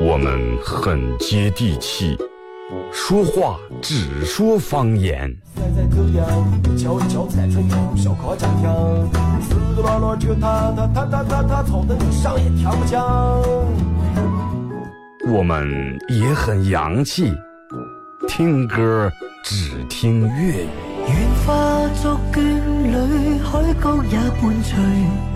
我们很接地气，说话只说方言。我们也很洋气，听歌只听粤语。愿化作眷侣，海角也伴随。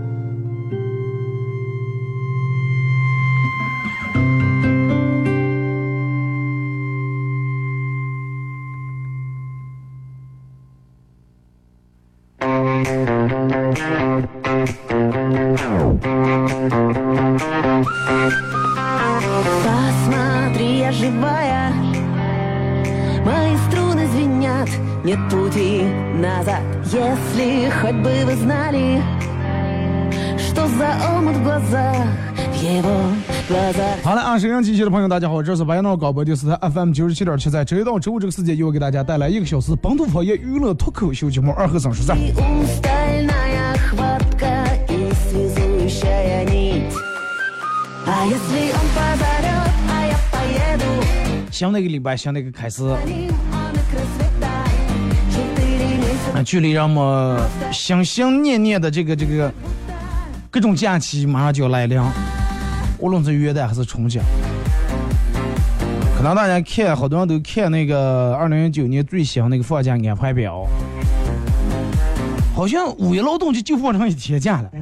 大家好，这是白杨闹广播电视台 FM 九十七点七，在周一到周五这个时间，又给大家带来一个小时本土方言娱乐脱口秀节目《二和三十三》。新的一个礼拜，新的一个开始。距离人们心心念念的这个这个各种假期马上就要来临，无论是元旦还是春节，可能大家看好多人都看那个二零一九年最新那个放假安排表，好像五一劳动节就放成一天假了。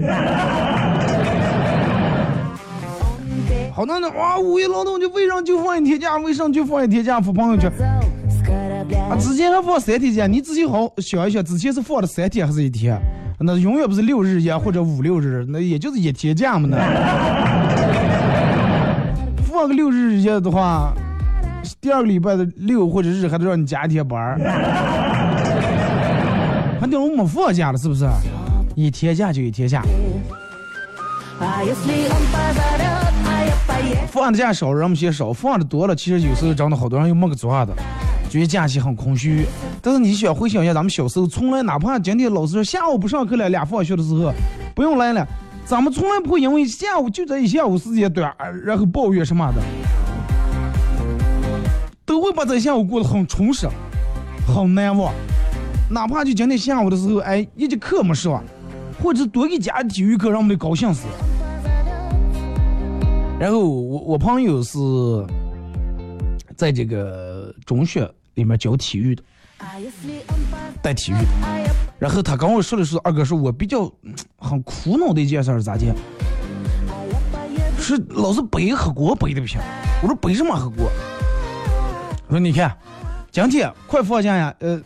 好多人哇，五一劳动节为啥就放一天假？为啥就放一天假？发朋友圈。啊，之前还放三天假，你自己好想一想，之前是放了三天还是一天？那永远不是六日呀，或者五六日，那也就是一天假嘛。那 放个六日假的话，第二个礼拜的六或者日还得让你加一天班儿，还等我没放假了，是不是？一天假就一天假。放的假少，人们嫌少；放的多了，其实有时候真的好多人又没个做的。觉得假期很空虚，但是你想回想一下，咱们小时候从来哪怕今天老师说下午不上课了，俩放学的时候不用来了，咱们从来不会因为下午就这一下午时间短，然后抱怨什么的，都会把这下午过得很充实，很难忘。哪怕就今天下午的时候，哎，一节课没上，或者多给加体育课，让我们高兴死。然后我我朋友是在这个中学。里面教体育的，带体育的，然后他跟我说的是二哥说，我比较很苦恼的一件事是咋的？是老是背黑锅背的不行，我说背什么黑锅？我说你看，今天快放假呀，呃，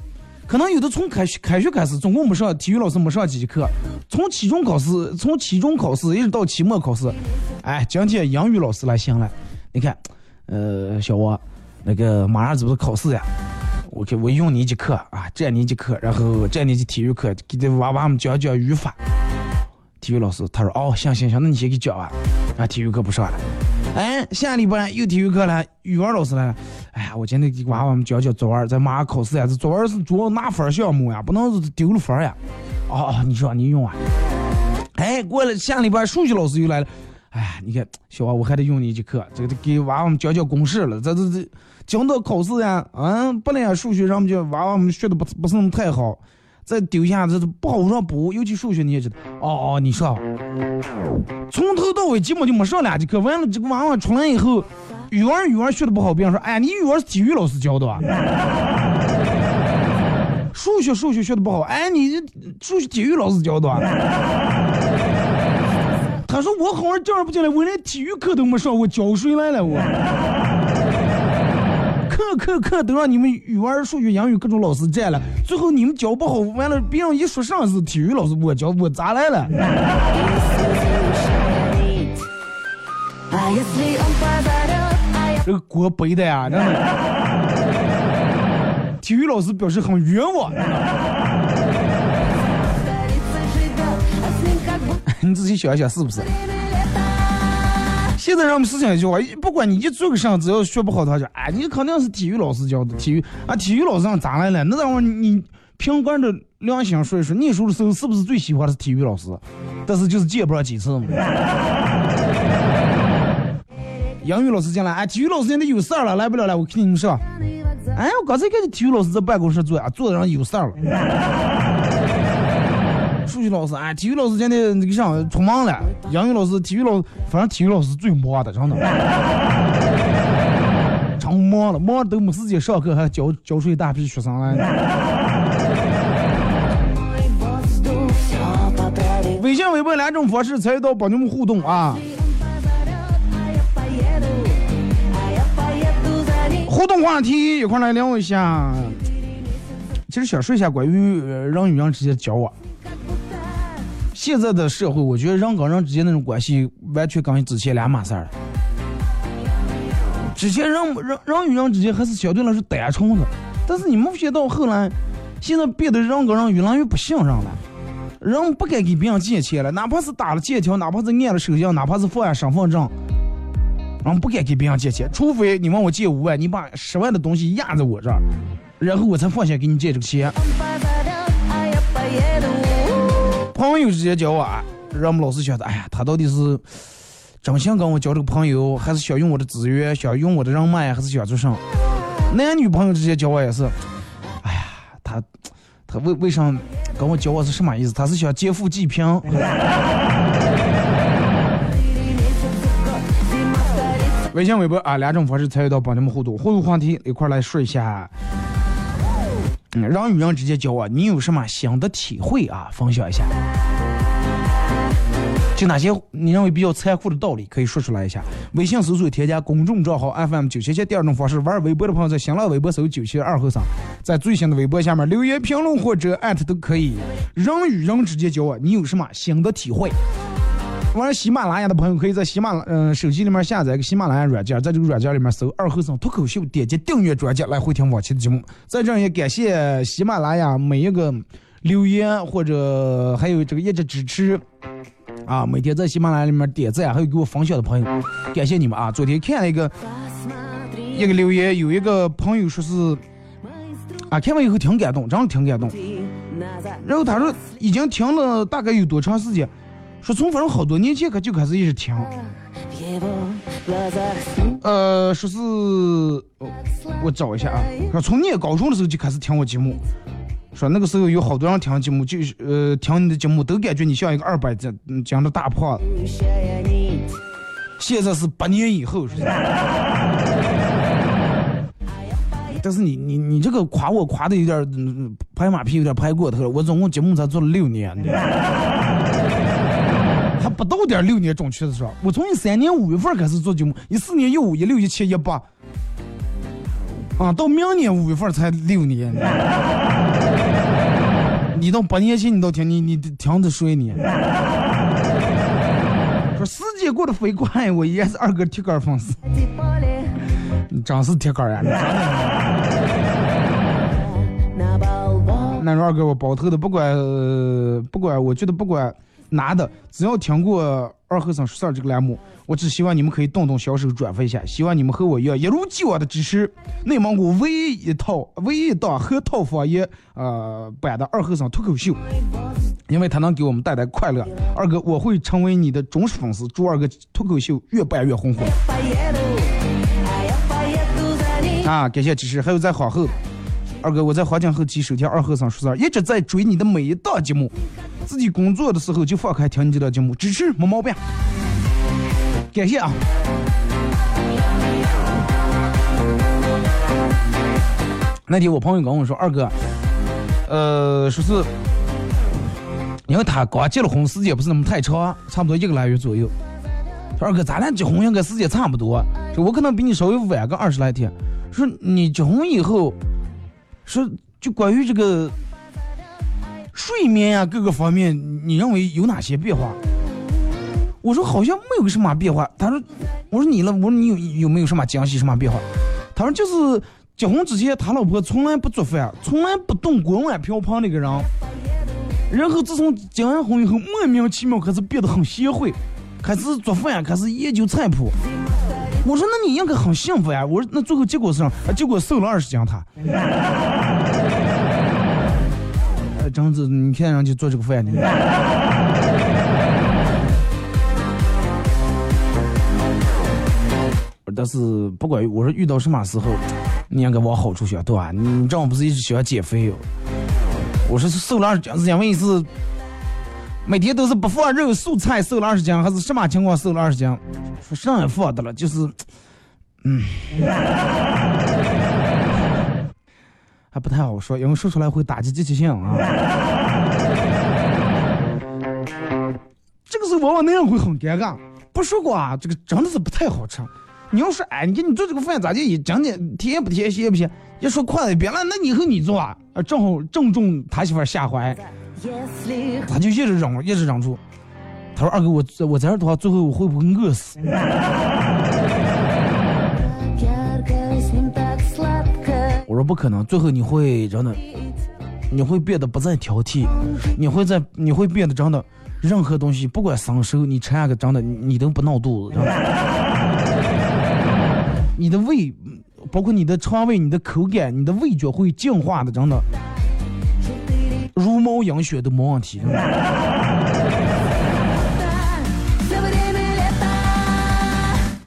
可能有的从开学开学开始，总共没上体育老师没上几节课，从期中考试，从期中考试一直到期末考试，哎，今天英语老师来行了，你看，呃，小王，那个马上这不是考试呀？我给我用你一节课啊，这你一节课，然后这你一节体育课，给这娃娃们讲讲语法。体育老师他说哦，行行行，那你先给教啊，啊，体育课不上了。哎，下礼拜又体育课了，语文老师来了。哎呀，我今天给娃娃们教教作文，在马上考试呀，这作文是主要拿分项目呀，不能是丢了分呀。哦哦，你说你用啊？哎，过了下礼拜数学老师又来了。哎呀，你看小娃，我还得用你一节课，这个得给娃娃们教教公式了。这这这。讲到考试呀，嗯，不能数学上就娃娃们学的不不是那么太好，再丢下这不好上补，尤其数学你也知道。哦哦，你说，从头到尾基本就没上两节课，完了这个娃娃出来以后，语文语文学的不好，别人说，哎，你语文是体育老师教的吧？数学数学学的不好，哎，你数学体育老师教的吧？他说我好像叫人不进来，我连体育课都没上我，教谁来了我？课课都让你们语文、数学、英语各种老师占了，最后你们教不好，完了别人一说上是体育老师我教，我咋来了？这个锅背的呀，真的。体育老师表示很冤枉。你仔细想一想，是不是？现在让我们思想一句话，不管你一做个啥，只要学不好，他就哎，你肯定是体育老师教的。体育啊，体育老师让咋来了？那等会你凭官的良心说一说，念书的时候是不是最喜欢的是体育老师？但是就是见不上几次嘛。英语老师进来，哎，体育老师现在有事儿了，来不了了，我跟你们说。哎，我刚才看见体育老师在办公室坐啊，坐的人有事儿了。数学老师啊，体育老师今天那个啥出忙了。英语老师、体育老师，反正体育老师最忙的，真的，忙了，忙都没时间上课，还教教出一大批学生来。微信、微博两种方式参与到帮你们互动啊！互动话题一块来聊一下。其实想说一下关于人与人之间的交往。现在的社会，我觉得人跟人之间那种关系完全跟之前两码事儿。之前人人人与人之间还是相对来说单纯的，但是你没发现到后来，现在变得人跟人越来越不信任了。人不该给别人借钱了，哪怕是打了借条，哪怕是按了手印，哪怕是放下身份证，人不该给别人借钱，除非你问我借五万，你把十万的东西压在我这儿，然后我才放心给你借这个钱。朋友之间交往，让我们老师觉得，哎呀，他到底是真想跟我交这个朋友，还是想用我的资源，想用我的人脉，还是想做啥？男女朋友之间交往也是，哎呀，他他为为啥跟我交往是什么意思？他是想劫富济贫？微信、微博啊，两种方式参与到帮你们互动，互动话题一块来说一下。人与人之间交往，你有什么新的体会啊？分享一下。就哪些你认为比较残酷的道理，可以说出来一下。微信搜索添加公众账号 FM 九七七。第二种方式，玩微博的朋友在新浪微博搜九七二后三，在最新的微博下面留言评论或者艾特都可以。人与人之间交往，你有什么新的体会？玩喜马拉雅的朋友可以在喜马拉嗯手机里面下载一个喜马拉雅软件，在这个软件里面搜“二后生脱口秀”，点击订阅专辑来回听往期的节目。在这也感谢喜马拉雅每一个留言或者还有这个一直支持啊，每天在喜马拉雅里面点赞还有给我分享的朋友，感谢你们啊！昨天看了一个一个留言，有一个朋友说是啊，看完以后挺感动，真的挺感动。然后他说已经听了大概有多长时间？说从反正好多年前可就开始一直听，呃，说是我找一下啊，说从念高中的时候就开始听我节目，说那个时候有好多人听节目，就是呃听你的节目都感觉你像一个二百斤斤的大胖子。现在是八年以后，但是你你你这个夸我夸的有点拍马屁，有点拍过头了。我总共节目才做了六年。不到点六年，准确的说，我从一三年五月份开始做节目，一四年一五一六一七一八，啊，到明年五月份才六年。你到八年前你都听你你听着说你。说时间过得飞快，我依然是二哥铁杆粉丝。你真是铁杆呀！那说二哥，我包头的，不管不管，我觉得不管男的，只要听过二和尚说事儿这个栏目，我只希望你们可以动动小手转发一下。希望你们和我一样，一如既往的支持内蒙古唯一一套、唯一一档和套方言呃版的二和尚脱口秀，因为他能给我们带来快乐。二哥，我会成为你的忠实粉丝，祝二哥脱口秀越办越红火。啊，感谢支持，还有在皇后。二哥，我在黄金后期收听二和尚说事儿，一直在追你的每一档节目，自己工作的时候就放开听你这档节目，支持没毛病。感谢啊！那天我朋友跟我说，二哥，呃，说是，因为他刚结了婚，时间不是那么太长，差不多一个来月左右。说二哥，咱俩结婚应该时间差不多，说我可能比你稍微晚个二十来天。说你结婚以后。说，就关于这个睡眠呀，各个方面，你认为有哪些变化？我说好像没有什么变化。他说，我说你呢？我说你有有没有什么惊喜，什么变化？他说就是结婚之前，他老婆从来不做饭，从来不动锅碗瓢盆那个人。然后自从结完婚以后，莫名其妙开始变得很贤惠，开始做饭，开始研究菜谱。我说那你应该很幸福呀！我说那最后结果是啥？结果瘦了二十斤，他。呃，张子，你看人家做这个饭的。但是不管我说遇到什么时候，你应该往好处想，对吧？你丈夫不是一直喜欢减肥哟？我说瘦了二十斤，是因为是每天都是不放肉素菜瘦了二十斤，还是什么情况瘦了二十斤？说上也放的了，就是，嗯，还不太好说，因为说出来会打击积极性啊。这个时候往往那样会很尴尬。不说过啊，这个真的是不太好吃。你要说，哎，你给你做这个饭咋地？讲讲甜不甜，咸不咸？一说快一别了，那以后你做啊，正好正中他媳妇下怀，他就一直忍，一直忍住。他说：“二哥，我我在这的话，最后我会不会饿死？”：“不可能，最后你会真的，你会变得不再挑剔，你会在你会变得真的，任何东西不管生熟，你吃下个真的，你都不闹肚子。你的胃，包括你的肠胃、你的口感、你的味觉会净化的，真的，茹毛饮血都没问题。”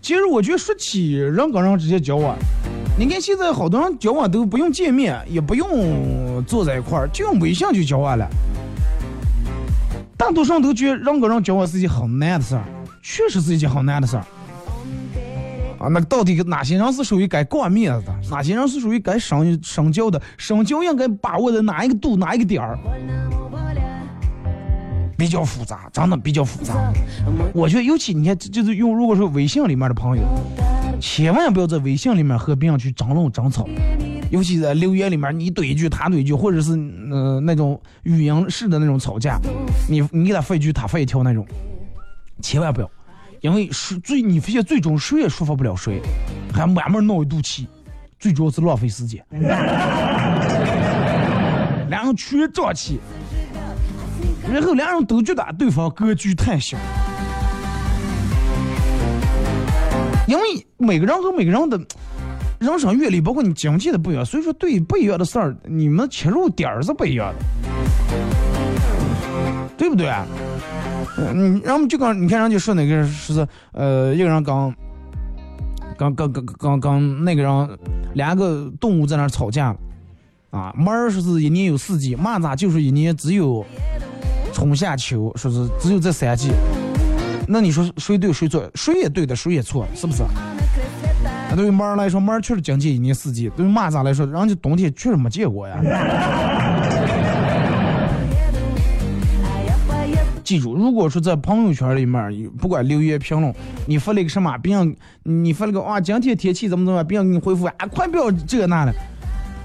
其实我觉得说起人跟人之间交往，你看现在好多人交往都不用见面，也不用坐在一块儿，就用微信就交往了。大多数人都觉得人跟人交往是一件很难的事儿，确实是一件很难的事儿。啊，那到底哪些人是属于该挂面子的，哪些人是属于该深深交的？深交应该把握在哪一个度，哪一个点儿？比较复杂，真的比较复杂。我觉得尤其你看，就是用如果说微信里面的朋友，千万不要在微信里面和别人去争论争吵，尤其在留言里面你怼一句他怼一句，或者是呃那种语音式的那种吵架，你你给他发一句他发一条那种，千万不要，因为是最你发现最终谁也说服不了谁，还慢慢闹一肚气，最主要是浪费时间，两人全胀气。然后两人都觉得对方格局太小，因为每个人和每个人的人生阅历，包括你经济的不一样，所以说对于不一样的事儿，你们切入点儿是不一样的，对不对？嗯，然后就刚你看人家说那个说是呃，一个人刚刚刚刚刚刚那个人两个动物在那吵架啊，猫儿说是一年有四季，蚂蚱就是一年只有。春夏秋，说是只有这三季，那你说谁对谁错？谁也对的，谁也错，是不是？那对于猫来说，猫确实讲解一年四季；对于蚂蚱来说，人家冬天确实没见过呀。记住，如果说在朋友圈里面，不管留言评论，你发了一个什么，别人你发了个哇，今天天气怎么怎么样，别人给你回复啊，快不要这那的，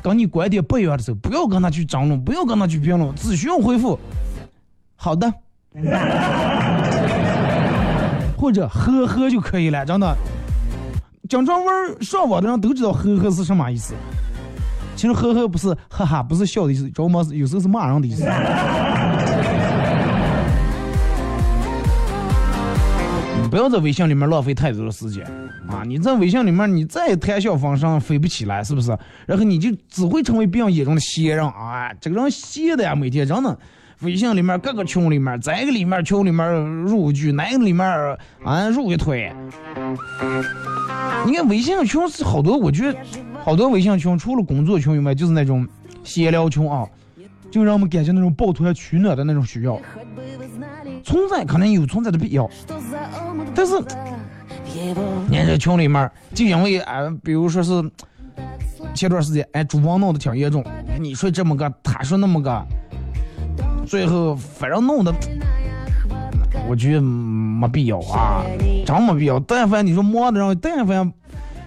跟你观点不一样的时候，不要跟他去争论，不要跟他去评论，只需要回复好的，或者呵呵就可以了，真的。经常玩上网的人都知道呵呵是什么意思。其实呵呵不是哈哈，不是笑的意思，知道吗？有时候是骂人的意思。你不要在微信里面浪费太多的时间啊！你在微信里面，你再谈笑风生，飞不起来，是不是？然后你就只会成为别人眼中的闲人啊！这个人闲的呀，每天真的。微信里面各个群里面，这个里面群里面入一句，那个里面啊入一推。你看微信群是好多，我觉得好多微信群，除了工作群以外，就是那种闲聊群啊，就让我们感觉那种抱团取暖的那种需要。存在可能有存在的必要，但是你看这群里面，就因为啊，比如说是前段时间，哎，主播闹得挺严重，你说这么个，他说那么个。最后反正弄的，我觉得没必要啊，真没必要。但凡你说忙的人，但凡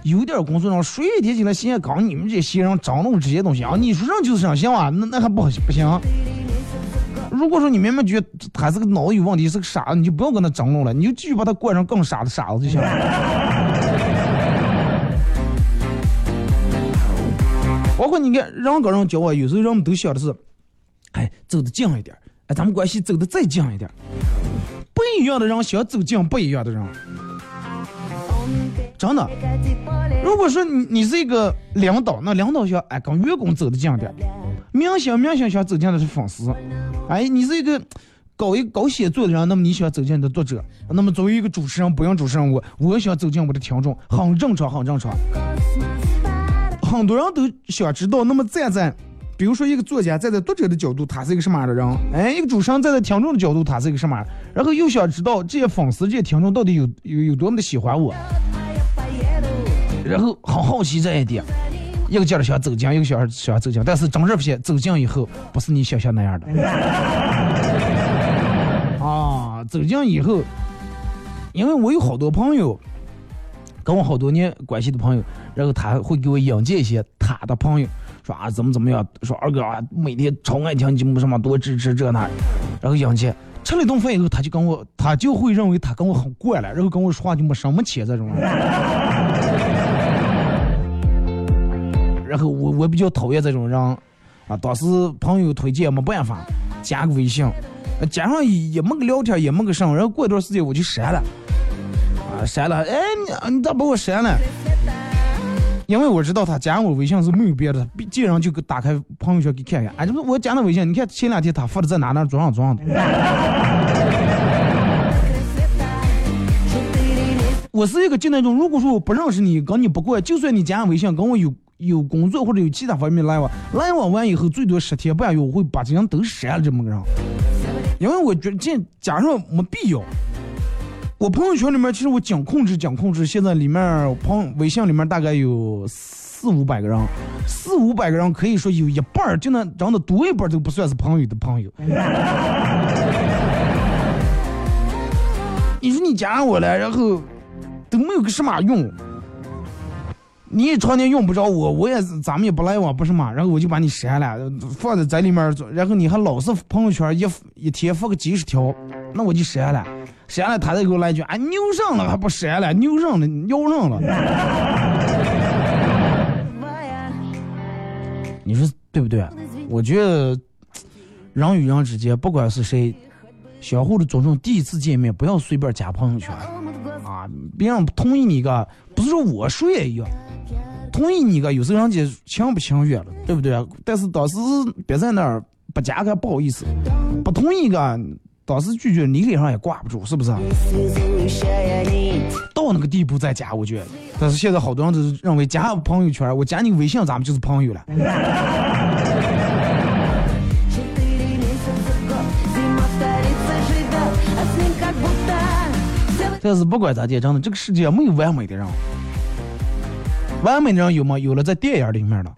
有点工作上，谁提起来闲搞你们这些人张罗这些东西啊？你说人就是这样行啊？那那还不不行？如果说你明明觉得他是个脑子有问题，是个傻子，你就不要跟他争论了，你就继续把他惯成更傻的傻子就行了。包括你看，人跟人交往，有时候人们都想的是。哎，走得近一点，哎，咱们关系走得再近一点。不一样的人想走近不一样的人，真的。如果说你你是一个领导，那领导想哎跟员工走得近点；明星明星想走近的是粉丝。哎，你是一个搞一搞写作的人，那么你想走进的作者。那么作为一个主持人，不用主持人我，我想走进我的听众，很正常，很正常。很多人都想知道，那么站在。比如说，一个作家站在读者的角度，他是一个什么样的人？哎，一个主持人站在听众的角度，他是一个什么？然后又想知道这些粉丝、这些听众到底有有有多么的喜欢我，然后很好奇这一点。一个劲儿想走近，一个小孩想走近，但是真实发现，走近以后不是你想象那样的。啊，走近以后，因为我有好多朋友，跟我好多年关系的朋友，然后他会给我引荐一些他的朋友。说啊，怎么怎么样？说二哥啊，每天超爱听节目，什么多支持这那。然后杨姐吃了一顿饭以后，他就跟我，他就会认为他跟我很怪了，然后跟我说话就没什么钱这种。然后我我比较讨厌这种人，啊，当时朋友推荐没办法，加个微信，加上也没个聊天，也没个什么，然后过一段时间我就删了，啊，删了，哎，你你咋把我删了？因为我知道他加我微信是没有别的，既然就给打开朋友圈给看看。哎，这不我加的微信，你看前两天他发的在哪哪桌上桌上的。我是一个就那种，如果说我不认识你，跟你不过，就算你加微信跟我有有工作或者有其他方面来往，来往完以后最多十天半月，我会把这人都删了这么个人。因为我觉得这加上没必要。我朋友圈里面，其实我讲控制讲控制，现在里面朋微信里面大概有四五百个人，四五百个人可以说有一半儿就那长得多一半都不算是朋友的朋友。你说你加我了，然后都没有个什么用，你也常年用不着我，我也咱们也不来往，不是嘛？然后我就把你删了，放在在里面，然后你还老是朋友圈一一天发个几十条，那我就删了。删了，他再给我来一句：“啊，牛上了还不删了，牛上了，尿上了。”你说对不对？我觉得人与人之间，不管是谁，相互的尊重。第一次见面，不要随便加朋友圈啊！别人同意你个，不是说我说一样，同意你个，有时候人家情不情愿了，对不对？但是当时别在那儿不加个不好意思，不同意个。当时拒绝，你脸上也挂不住，是不是？到那个地步再加，我觉得。但是现在好多人都认为加朋友圈，我加你微信，咱们就是朋友了。但是不管咋地，真的，这个世界没有完美的人。完美的人有吗？有了，在电影里面了。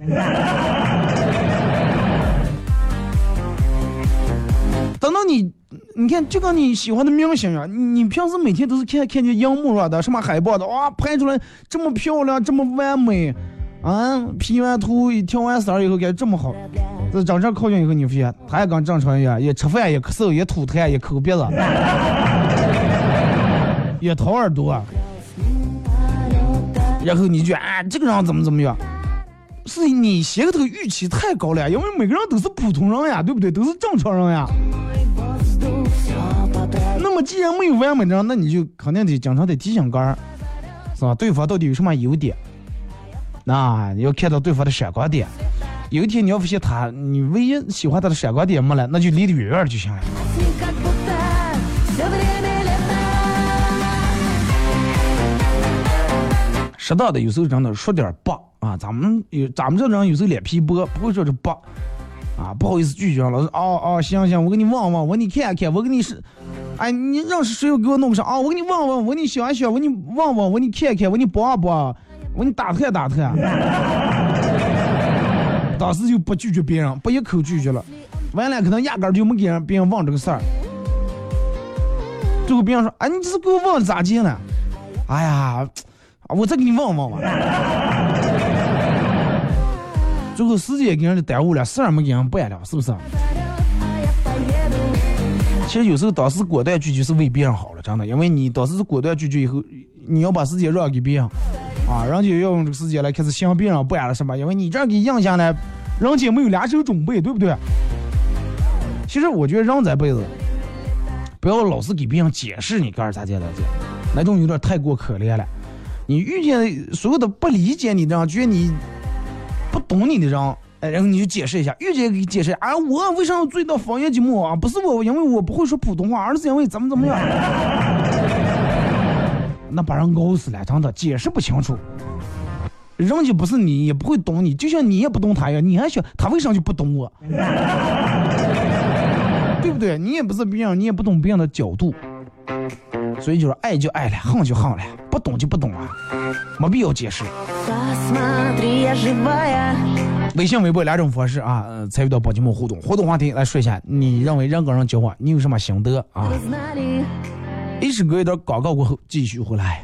你。看，就跟你喜欢的明星呀，你平时每天都是看看见荧幕上的什么海报的，哇，拍出来这么漂亮，这么完美，啊，P 完图，调完色以后，感觉这么好。这真正靠近以后，你发现他也跟正常一样，也吃饭，也咳嗽，也吐痰，也抠鼻子，也掏耳朵。然后你就啊，这个人怎么怎么样？是你先个头预期太高了，因为每个人都是普通人呀，对不对？都是正常人呀。那么既然没有完美的，那你就肯定得经常得提醒个儿，是吧？对方到底有什么优点？那你要看到对方的闪光点。有一天你要发现他，你唯一喜欢他的闪光点没了，那就离得远远就行了。适当的有时候真的说点不啊，咱们有咱们这人有时候脸皮薄，不会说这不啊，不好意思拒绝老师。哦哦，行行，我给你望望，我给你看看，我给你是，哎，你认识谁？又给我弄个啥？啊，我给你问问，我给你想想，我给你问问，我给你看看，我给你帮帮，我给你打探打探。当时就不拒绝别人，不一口拒绝了，完了可能压根就没给人别人问这个事儿。最后别人说：“哎，你这是给我问咋进了？”哎呀，我再给你问问吧。最后时间给人家耽误了，事儿没给人办了，是不是？其实有时候当时果断拒绝是为别人好了，真的，因为你当时是果断拒绝以后，你要把时间让给别人，啊，人家要用这个时间来开始想别人办了什么，因为你这样给印象呢，人家没有两手准备，对不对？其实我觉得人这辈子，不要老是给别人解释你干啥去了，那种有点太过可怜了。你遇见所有的不理解你的人，觉得你不懂你的人。哎，然后你就解释一下，遇见给解释啊，我为啥要追到方言节目啊？不是我，因为我不会说普通话，而是因为怎么怎么样。那把人熬死了，真的解释不清楚。人家不是你，也不会懂你，就像你也不懂他一样，你还想他为啥就不懂我？对不对？你也不是别人，你也不懂别人的角度。所以就是爱就爱了，恨就恨了，不懂就不懂啊，没必要解释。微信、微博两种方式啊，参与到宝节目互动。互动话题来说一下，你认为人跟人交往，你有什么心得啊？一首歌一段广告过后，继续回来。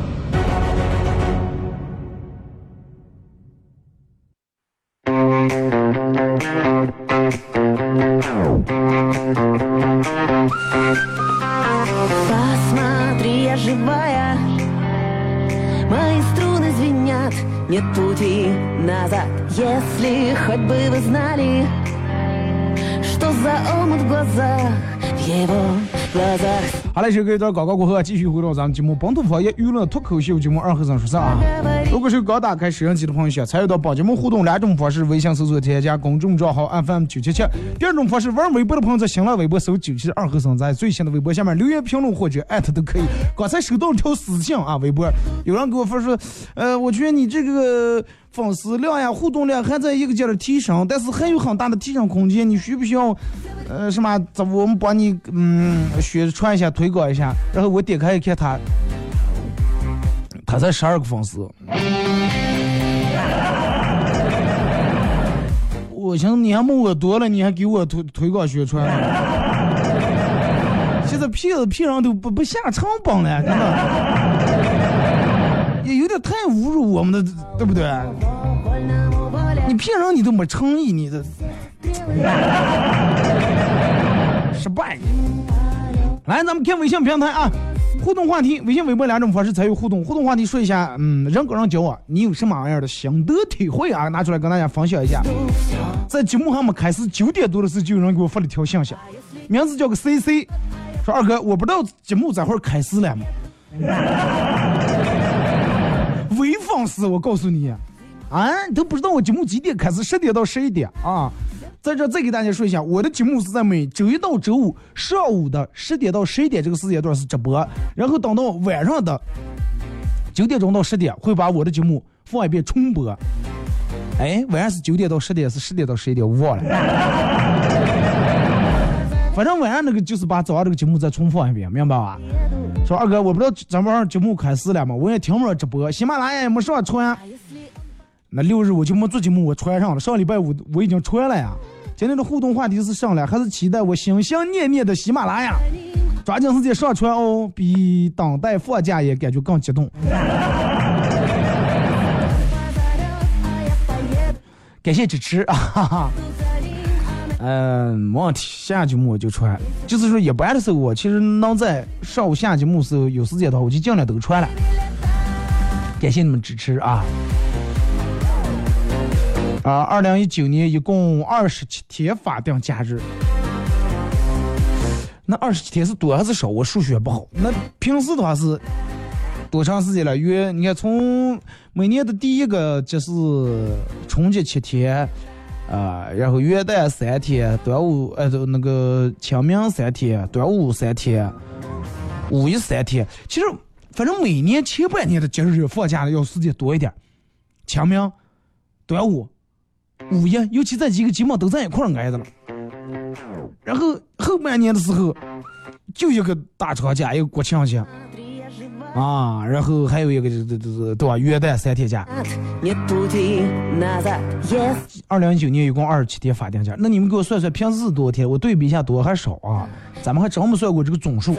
好嘞，这个一段广告过后啊，继续回到咱们节目《本土方言娱乐脱口秀》节目二和尚说事啊。如果是刚打开摄像机的朋友，想参与到本节目互动两种方式：微信搜索添加公众账号 FM 九七七；第二种方式，玩微博的朋友在新浪微博搜九七二和尚，在最新的微博下面留言评论或者艾特都可以。刚才收到一条私信啊，微博有人给我发说，呃，我觉得你这个粉丝量呀、互动量还在一个劲儿的提升，但是还有很大的提升空间，你需不需要？呃，什么？咱我们帮你嗯宣传一下、推广一下。然后我点开一看，他他才十二个粉丝。我想你还没我多了，你还给我推推广宣传？现在骗子骗人都不不下成本了，真的，有点太侮辱我们的，对不对？你骗人你都没诚意，你这。失败。来，咱们看微信平台啊，互动话题，微信、微博两种方式参与互动。互动话题说一下，嗯，人跟人交往，你有什么样的心得体会啊？拿出来跟大家分享一下。在节目还没开始，九点多的时候就有人给我发了条信息，名字叫个 C C，说二哥，我不知道节目咋会开始了吗？微粉丝，我告诉你，啊，你都不知道我节目几点开始，十点到十一点啊。在这再给大家说一下，我的节目是在每周一到周五上午的十点到十一点这个时间段是直播，然后等到晚上的九点钟到十点会把我的节目放一遍重播。哎，晚上是九点到十点，是十点到十一点，我忘了。反正晚上那个就是把早上这个节目再重放一遍，明白吧？说二哥，我不知道咱们节目开始了吗？我也听不着直播，喜马拉雅也没上传。那六日我就没做节目，我传上了。上礼拜五我已经传了呀。今天的互动话题是上来，还是期待我心心念念的喜马拉雅？抓紧时间上传哦，比等待放假也感觉更激动。感谢支持啊！哈哈。嗯，没问题，下节目我就传。就是说一般的时候，我其实能在上午下节目时候有时间的话，我就尽量都传了。感谢你们支持啊！啊，二零一九年一共二十七天法定假日。那二十七天是多还是少？我数学不好。那平时的话是多长时间了？约你看，从每年的第一个就是春节七天，啊，然后元旦三天，端午呃那个清明三天，端午三天，五一三天。其实反正每年前半年的节日放假的要时间多一点，清明、端午。五一，尤其这几个节目都在一块挨着了，然后后半年的时候就一个大长假，一个国庆节，啊，然后还有一个就是就是对吧？元旦三天假。二零一九年一共二十七天法定假，那你们给我算算平时是多少天？我对比一下多还少啊？咱们还真没算过这个总数。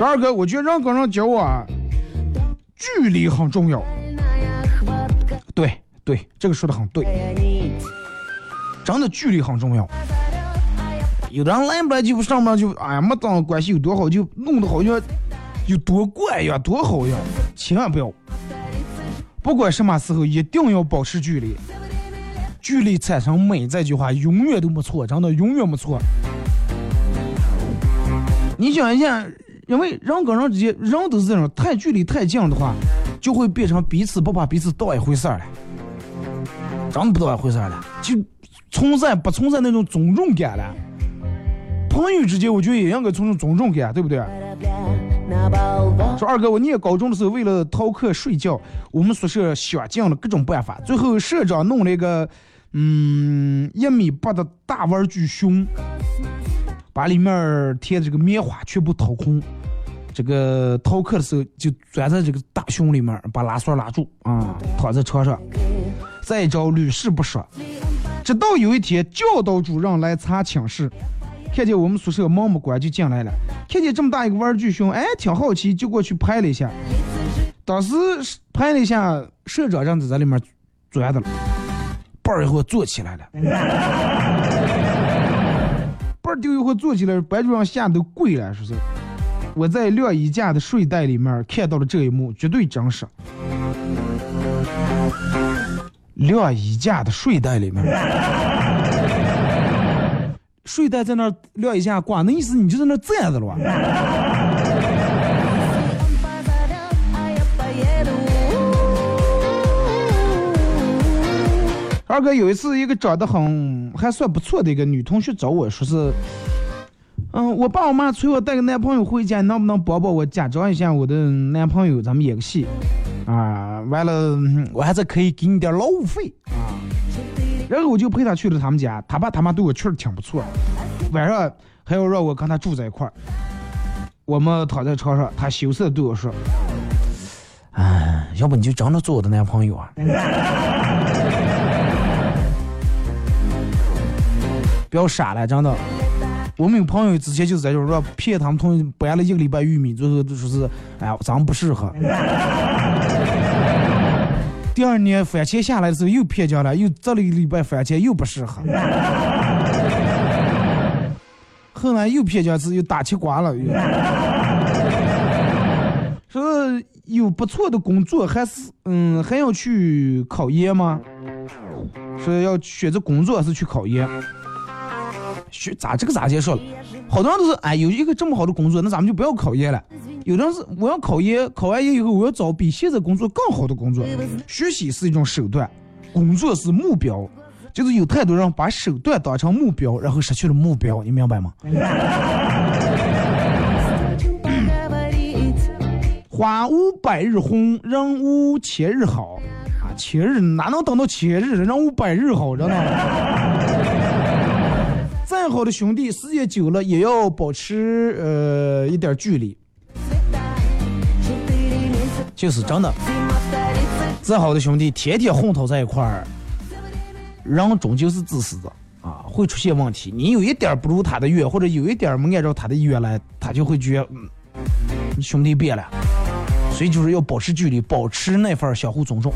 二哥，我觉得让跟人交往。距离很重要，对对，这个说的很对，真的距离很重要。有的人来不来就上班就哎呀，没当关系有多好，就弄得好像有多怪呀，多好呀，千万不要。不管什么时候，一定要保持距离，距离产生美，这句话永远都没错，真的永远没错。你想一下。因为人跟人之间，人都是这种，太距离太近的话，就会变成彼此不把彼此当一回事儿了，真的不当一回事儿了，就存在不存在那种尊重感了。朋友之间，我觉得也应该尊重尊重感，对不对？说二哥，我念高中的时候，为了逃课睡觉，我们宿舍想尽了各种办法，最后社长弄了一个，嗯，一米八的大玩具熊，把里面贴的这个棉花全部掏空，这个逃课的时候就钻在这个大熊里面，把拉锁拉住啊，躺在床上，再招屡试不爽，直到有一天教导主任来查寝室。看见我们宿舍门没关就进来了，看见这么大一个玩具熊，哎，挺好奇，就过去拍了一下。当时拍了一下，社长正在里面钻的了，嘣儿一会儿坐起来了，嘣儿丢一会儿坐起来，班主任吓得都跪了，说是我在晾衣架的睡袋里面看到了这一幕，绝对真实。晾衣架的睡袋里面。睡袋在那晾一下挂，那意思你就在那站着了吧？二哥有一次，一个长得很还算不错的一个女同学找我说是，嗯，我爸我妈催我带个男朋友回家，能不能帮帮我假装一下我的男朋友，咱们演个戏啊？完了，我还是可以给你点劳务费啊。然后我就陪他去了他们家，他爸他妈对我确实挺不错，晚上还要让我跟他住在一块儿。我们躺在床上，他羞涩对我说：“哎，要不你就真的做我的男朋友啊？” 不要傻了，真的。我们有朋友之前就是在就是说骗他们同学搬了一个礼拜玉米，最后就说是哎呀咱们不适合。第二年番茄下来的时候又撇家了，又这了一个礼拜番茄又不适合，后来又撇家次又打起瓜了，说有不错的工作还是嗯还要去考研吗？说要选择工作还是去考研？学咋这个咋结束了？好多人都是哎有一个这么好的工作，那咱们就不要考研了。有的人是我要考研，考完研以后我要找比现在工作更好的工作。学习是一种手段，工作是目标。就是有太多人把手段当成目标，然后失去了目标，你明白吗？花无百日红，人无千日好啊！千日哪能等到千日？人无百日好，知道吗？再好的兄弟，时间久了也要保持呃一点距离。就是真的，再好的兄弟，天天混头在一块儿，人终究是自私的啊，会出现问题。你有一点不如他的愿，或者有一点没按照他的意愿来，他就会觉，兄弟变了。所以就是要保持距离，保持那份相互尊重。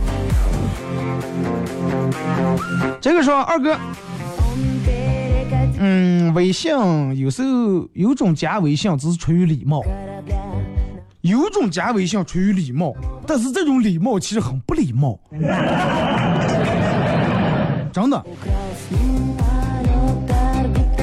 这个时候二哥，嗯，微信有时候有种加微信只是出于礼貌。有种加微信出于礼貌，但是这种礼貌其实很不礼貌，真的。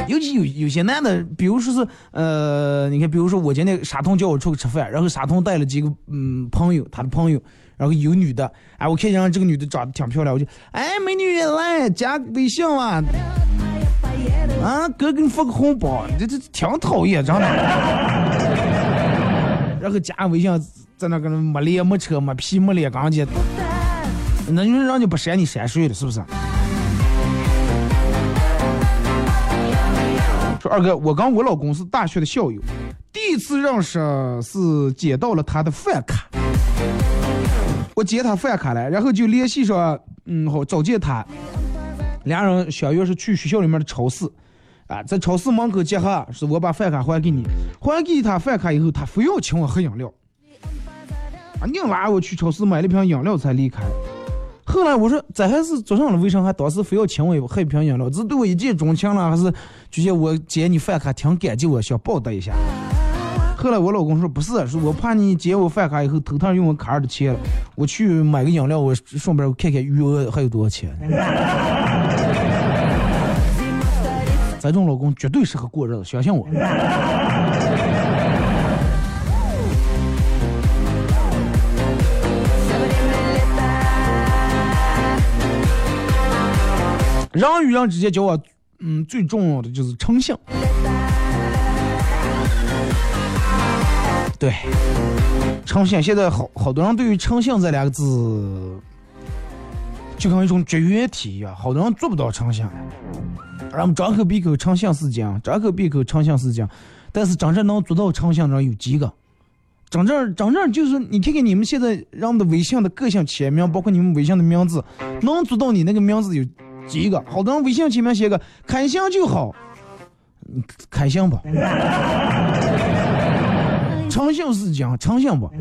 尤其有有些男的，比如说是呃，你看，比如说我今天沙通叫我出去吃饭，然后沙通带了几个嗯朋友，他的朋友，然后有女的，哎，我看见这个女的长得挺漂亮，我就哎美女来加微信嘛，啊哥给你发个红包，这这挺讨厌，真的。然后加微信，在那个没脸没车没皮没脸，刚去，那你说人家不删你删谁了？是不是？说二哥，我跟我老公是大学的校友，第一次认识是捡到了他的饭卡，我接他饭卡了，然后就联系上，嗯好找见他，俩人相约是去学校里面的超市。啊，在超市门口集合，是我把饭卡还给你，还给他饭卡以后，他非要请我喝饮料，啊，硬拉我去超市买了瓶饮料才离开。后来我说，这还是做上了，为啥还当时非要请我喝一瓶饮料？是对我一见钟情了，还是就像我捡你饭卡挺感激我，想报答一下？后来我老公说不是，是我怕你捡我饭卡以后偷偷用我卡上的钱了，我去买个饮料，我顺便看看余额还有多少钱。反正我老公绝对适合过日子，相信我。人与人之间交往，嗯，最重要的就是诚信。对，诚信。现在好好多人对于诚信这两个字。就跟一种绝缘体一样，好多人做不到诚信。咱们张口闭口诚信是讲，张口闭口诚信是讲，但是真正能做到诚信的人有几个？真正真正就是你看看你们现在人们的微信的个性签名，包括你们微信的名字，能做到你那个名字有几个？好多人微信签名写个开心就好，开心不？诚信是讲诚信不？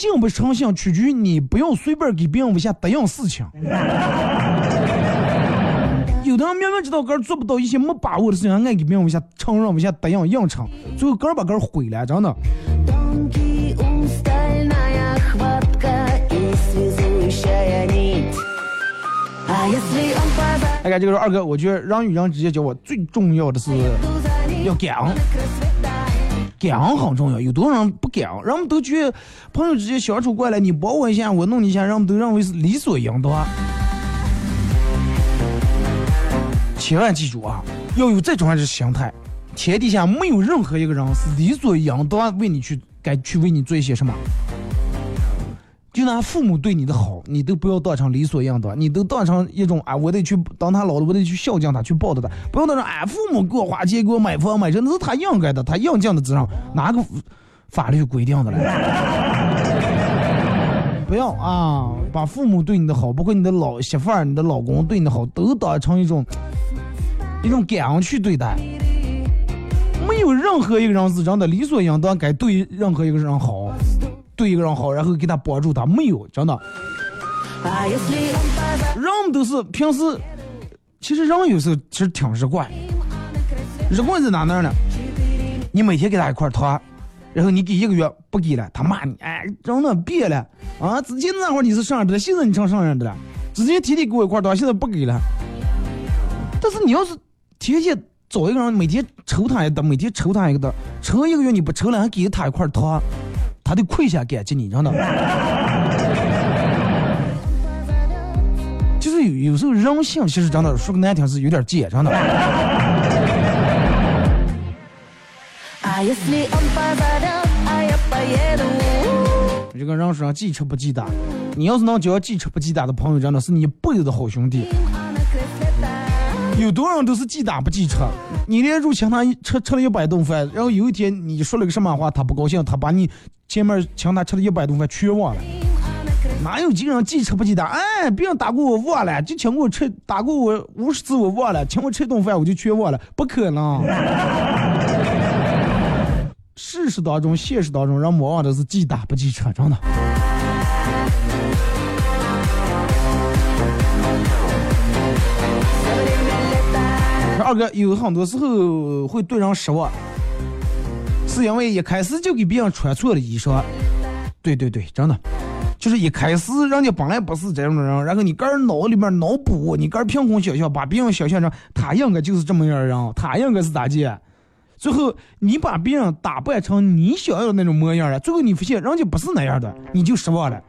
诚信不诚信，取决于你不用随便给别人无限答应事情。有的人明明知道个儿做不到一些没把握的事情，爱给别人无限承认、往下答应、硬撑，最后个儿把个儿毁了，真的。哎，这个二哥，我觉得人与人之间交往最重要的是要讲，感恩很重要。有多少人不感恩？人们都觉得朋友之间相处过来，你帮我一下，我弄你一下，人们都认为是理所应当。千万记住啊，要有这种样的心态。天底下没有任何一个人是理所应当为你去该去为你做一些什么。就拿父母对你的好，你都不要当成理所应当，你都当成一种啊，我得去当他老了，我得去孝敬他，去报答他。不要当成啊，父母给我花钱，给我买房买车，那是他应该的，他应尽的责任，哪个法律规定的了？不要啊，把父母对你的好，包括你的老媳妇儿、你的老公对你的好，都当成一种一种感恩去对待。没有任何一个人是真的理所应当该对任何一个人好。对一个人好，然后给他帮助他，没有真的。人都是平时，其实人有时候其实挺日惯。日惯在哪那呢？你每天给他一块糖，然后你给一个月不给了，他骂你，哎，真的变了啊！之前那会儿你是上样的，现在你成上样的了。之前天天给我一块糖，现在不给了。但是你要是天天找一个人，每天抽他一个，每天抽他一个的，抽一个月你不抽了，还给他一块糖。他得跪下感激你，真的。就是有有时候人性，其实真的说个难听是有点贱，真的。这个人说记吃不记打，你要是能交记吃不记打的朋友，真的是你一辈子的好兄弟。有多少人都是记打不记吃？你连入请他吃吃了一百顿饭，然后有一天你说了个什么话，他不高兴，他把你。前面请他吃了一百顿饭全忘了，哪有几个人记吃不记打？哎，别人打过我忘了，就请我吃打过我五十次我忘了，请我吃顿饭我就全忘了，不可能。事实当中，现实当中，人往往都是记打不记吃，真的。二哥有很多时候会对人失望。是因为一开始就给别人穿错了衣裳，对对对，真的，就是一开始人家本来不是这样的人，然后你个人脑里面脑补，你个人凭空想象，把别人想象成他应该就是这么样的人，他应该是咋地，最后你把别人打扮成你想要的那种模样了，最后你发现人家不是那样的，你就失望了。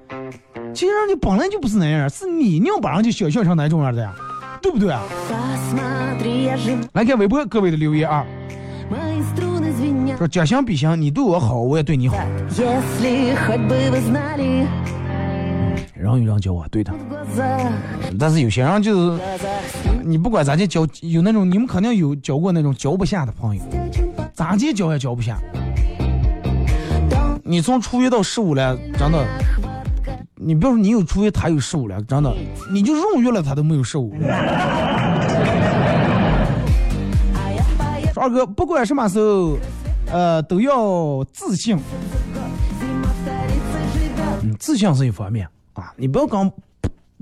其实人家本来就不是那样，是你硬把人家想象成那种样的呀，对不对啊？来看微博各位的留言啊。说将心比心，你对我好，我也对你好。人与人交往，对的。但是有些人就是，你不管咋地交，有那种你们肯定有交过那种交不下的朋友，咋地交也交不下。你从初一到十五了，真的，你别说你有初一，他有十五了，真的，你就入月了，他都没有十五。二哥，不管什么时候，呃，都要自信。嗯，自信是一方面啊，你不要跟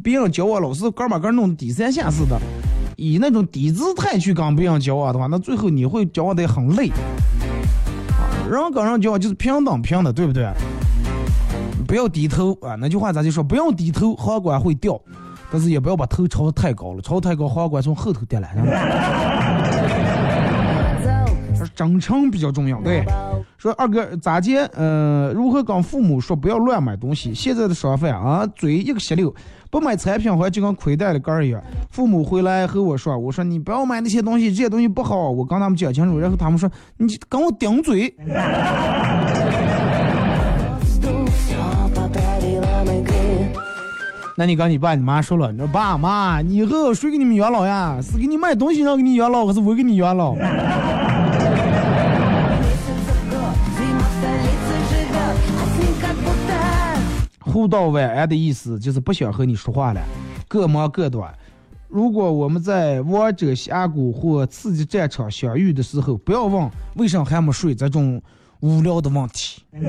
别人交往，老是哥们哥弄的低三下四的，以那种低姿态去跟别人交往的话，那最后你会交往的很累。啊，人跟人交往就是平等平的，对不对？不要低头啊，那句话咱就说？不要低头，皇冠会掉，但是也不要把头朝太高了，朝太高，皇冠从后头掉来。真诚比较重要。对，说二哥咋接？呃，如何跟父母说不要乱买东西？现在的商贩啊，嘴一个吸溜，不买产品好像就跟亏待了杆儿一样。父母回来和我说，我说你不要买那些东西，这些东西不好。我跟他们讲清楚，然后他们说你跟我顶嘴。那你跟你爸你妈说了，你说爸妈，以后谁给你们养老呀？是给你买东西让给你养老，还是我给你养老？互道晚安的意思就是不想和你说话了，各忙各的。如果我们在王者峡谷或刺激战场相遇的时候，不要问为什么还没睡这种无聊的问题。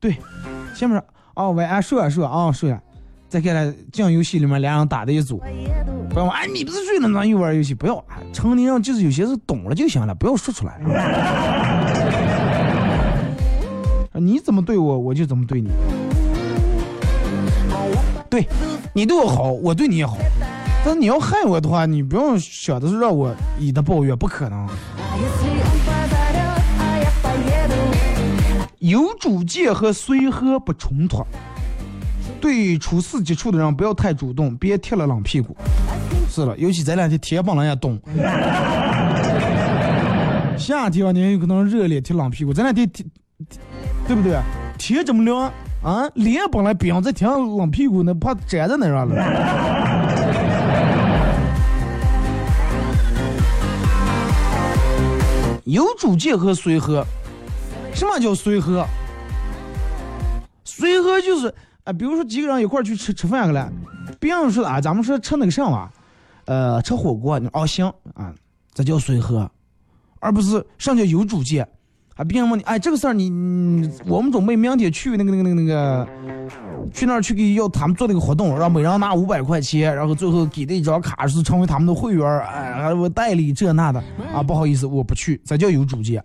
对，前面说哦晚安睡啊睡啊睡啊，再看来进游戏里面俩人打的一组，不要问哎你不是睡了吗？又玩游戏，不要，成年人就是有些事懂了就行了，不要说出来。你怎么对我，我就怎么对你。对，你对我好，我对你也好。但是你要害我的话，你不用想的是让我以的抱怨，不可能。有主见和随和不冲突。对初次接触的人，不要太主动，别贴了冷屁股。是了，尤其这两天天本来也冻，夏天你有可能热脸贴冷屁股，这两天贴。对不对？天这么凉啊，脸本来冰，再贴上冷屁股，那怕粘在那上了。有主见和随和，什么叫随和？随和就是啊，比如说几个人一块去吃吃饭去了，别人说啊，咱们说吃那个啥嘛，呃，吃火锅，哦行啊，这叫随和，而不是上叫有主见。啊！别人问你，哎，这个事儿你，我们准备明天去那个、那个、那个、那个，去那儿去给要他们做那个活动，让每人拿五百块钱，然后最后给的一张卡是成为他们的会员，哎，还我代理这那的。啊，不好意思，我不去，咱叫有主见。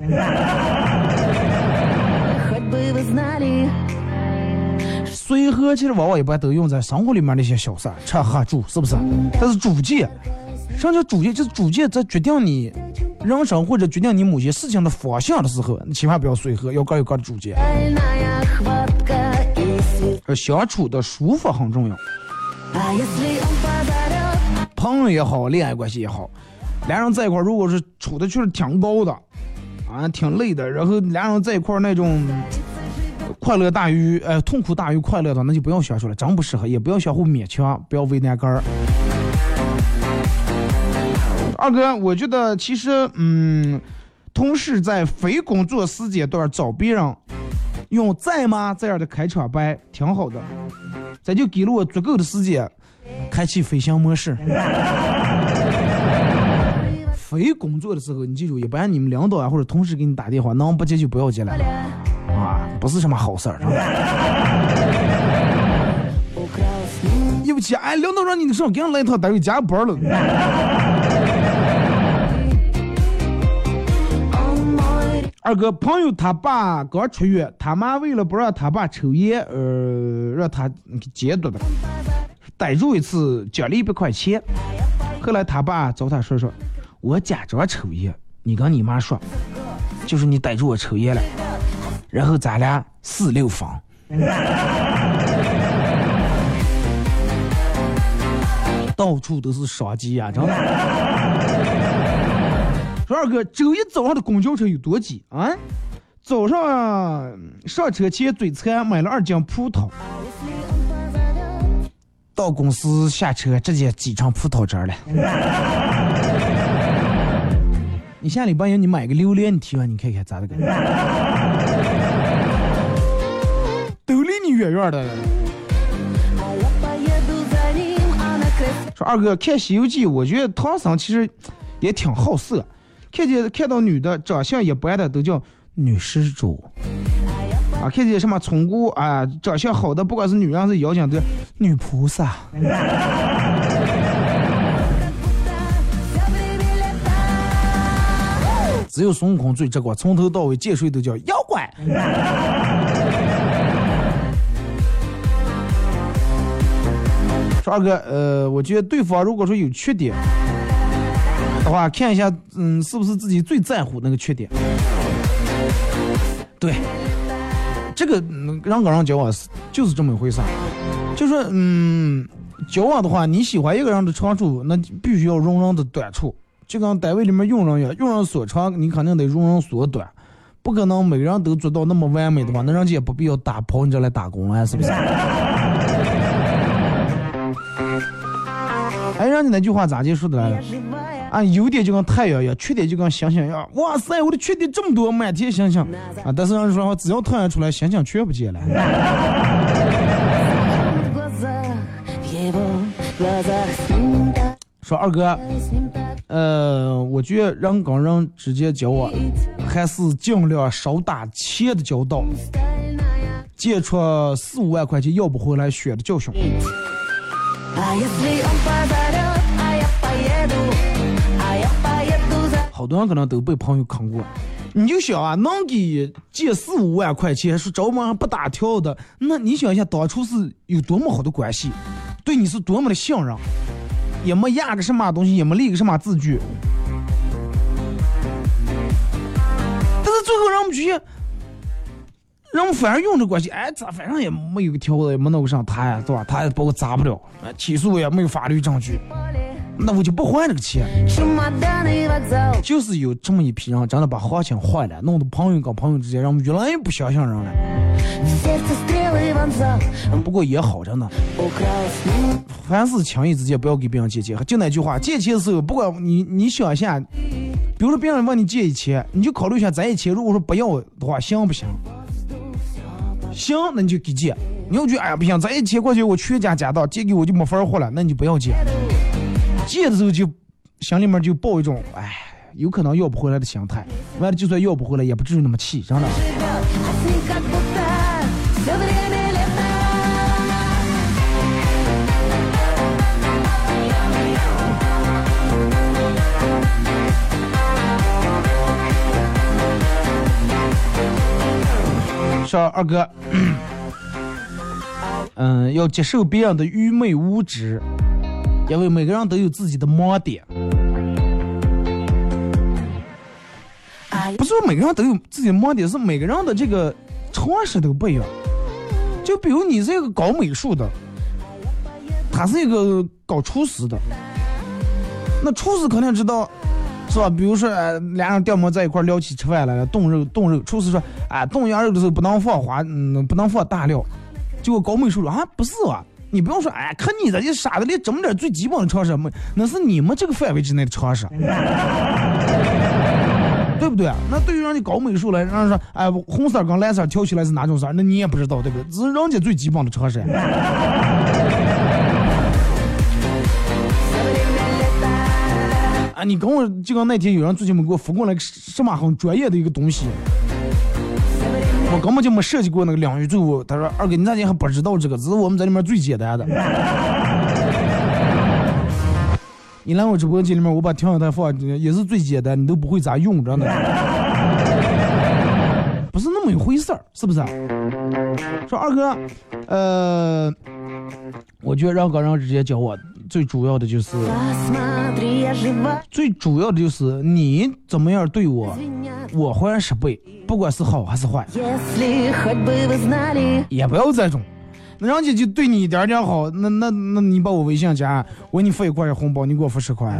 随和其实往往一般都用在生活里面那些小事儿，吃喝住是不是？但是主见。什么叫主见？就是主见在决定你人生或者决定你某些事情的方向的时候，你千万不要随和，要各有各的主见。呃相处的舒服很重要。朋友也好，恋爱关系也好，俩人在一块儿，如果是处的确实挺高的，啊，挺累的，然后俩人在一块儿那种快乐大于呃痛苦大于快乐的，那就不要相处了，真不适合，也不要相互勉强，不要为难干儿。二哥，我觉得其实，嗯，同事在非工作时间段找别人用在吗这样的开场白挺好的，这就给了我足够的时间开启飞行模式。非工作的时候，你记住，一般你们领导啊或者同事给你打电话，能不接就不要接了，啊，不是什么好事儿。对不起，哎，领导让你上，给我来一趟单位加班了。二哥，朋友他爸刚出院，他妈为了不让他爸抽烟，呃，让他戒毒的，逮住一次奖励一百块钱。后来他爸找他说说，我假装抽烟，你跟你妈说，就是你逮住我抽烟了，然后咱俩四六分。到处都是商机呀，真的。二哥，周一早上的公交车有多挤啊？早上上车前嘴馋，买了二斤葡萄，到公司下车直接挤成葡萄汁了。你下礼拜让你买个榴莲，你提完你看看咋的？都离你远远的。说二哥看《西游记》，我觉得唐僧其实也挺好色。看见看到女的长相一般的都叫女施主，啊，看见什么村姑啊，长相好的不管是女人还是妖精都女菩萨。只有孙悟空最直观，从头到尾见谁都叫妖怪。说二哥，呃，我觉得对方如果说有缺点。的话，看一下，嗯，是不是自己最在乎那个缺点？对，这个让跟人交往是就是这么一回事。就说，嗯，交往的话，你喜欢一个人的长处，那必须要容人的短处。就跟单位里面用人一样，用人所长，你肯定得容人所短，不可能每个人都做到那么完美的话，那人家也不必要打跑你这来打工了，是不是？哎，人家那句话咋结束的来了？啊，优点就跟太阳一样，缺点就跟星星一样。哇塞，我的缺点这么多，满天星星啊！但是人家说，只要太阳出来，星星全不见了。说二哥，呃，我觉得人跟人之间交往，还是尽量少打钱的交道，借出四五万块钱要不回来血的教训。多人可能都被朋友坑过，你就想啊，能给借四五万块钱，说找我们不打条的，那你想一下，当初是有多么好的关系，对你是多么的信任，也没压个什么东西，也没立个什么字据，但是最后让我们觉得，人们反而用这关系，哎，咋反正也没有个条子，也没弄上他呀，对吧？他也把我砸不了，起诉也没有法律证据。那我就不还这个钱，就是有这么一批人，真的把行情坏了，弄得朋友跟朋友之间，让我们越来越不相信人了。不过也好着呢，凡是轻易之间不要给别人借钱。就那句话，借钱的时候，不管你你想一下，比如说别人问你借一千，你就考虑一下咱一千，如果说不要的话，行不行？行，那你就给借。你要觉得哎呀不行，咱一千块钱我全家家当借给我就没法活了，那你就不要借。借的时候就心里面就抱一种哎，有可能要不回来的心态。完了，就算要不回来，也不至于那么气，真的。说二哥，嗯，要接受别人的愚昧无知。因为每个人都有自己的盲点，不是说每个人都有自己的盲点，是每个人的这个常识都不一样。就比如你是一个搞美术的，他是一个搞厨师的，那厨师肯定知道，是吧？比如说，俩人掉毛在一块聊起吃饭来了，冻肉冻肉，厨师说，哎，冻羊肉的时候不能放花，嗯，不能放大料。结果搞美术了啊，不是啊。你不用说，哎，看你这些傻的，连这么点最基本的常识没，那是你们这个范围之内的常识，对不对？那对于让你搞美术来，让人说，哎，红色跟蓝色调起来是哪种色，那你也不知道，对不对？这是人家最基本的常识。啊，你跟我就跟那天有人最近没给我发过来个什么很专业的一个东西。我根本就没设计过那个两宇宙。他说：“二哥，你咋地还不知道这个？这是我们在里面最简单的。你来我直播间里面，我把调音台放，也是最简单，你都不会咋用着呢。不是那么一回事儿，是不是？说二哥，呃，我觉得让跟人之间交往，最主要的就是，最主要的就是你怎么样对我。”我还十倍，不管是好还是坏，也不要这种。那人家就对你一点点好，那那那你把我微信加，我给你发一块红包，你给我发十块。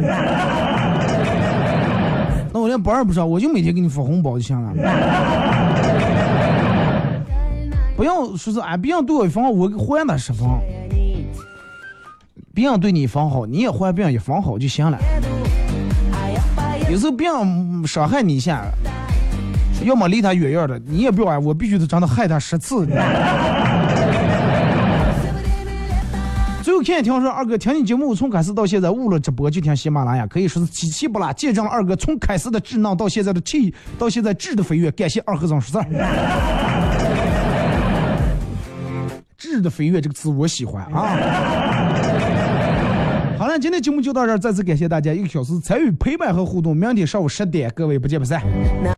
那我连班也不上，我就每天给你发红包就行了。不要说是俺别人对我一分，我还他十分。别人对你一分好，你也还别人一分好就行了。有时候别人伤害你一下。要么离他远远的，你也不要啊！我必须得真的害他十次。最后看一听说二哥听你节目从开始到现在，误了直播就听喜马拉雅，可以说是七七不落，见证了二哥从开始的智囊到现在的气，到现在质的飞跃。感谢二哥总说字。质的飞跃这个词我喜欢啊。那，今天节目就到这儿，再次感谢大家一个小时参与陪伴和互动。明天上午十点，各位不见不散。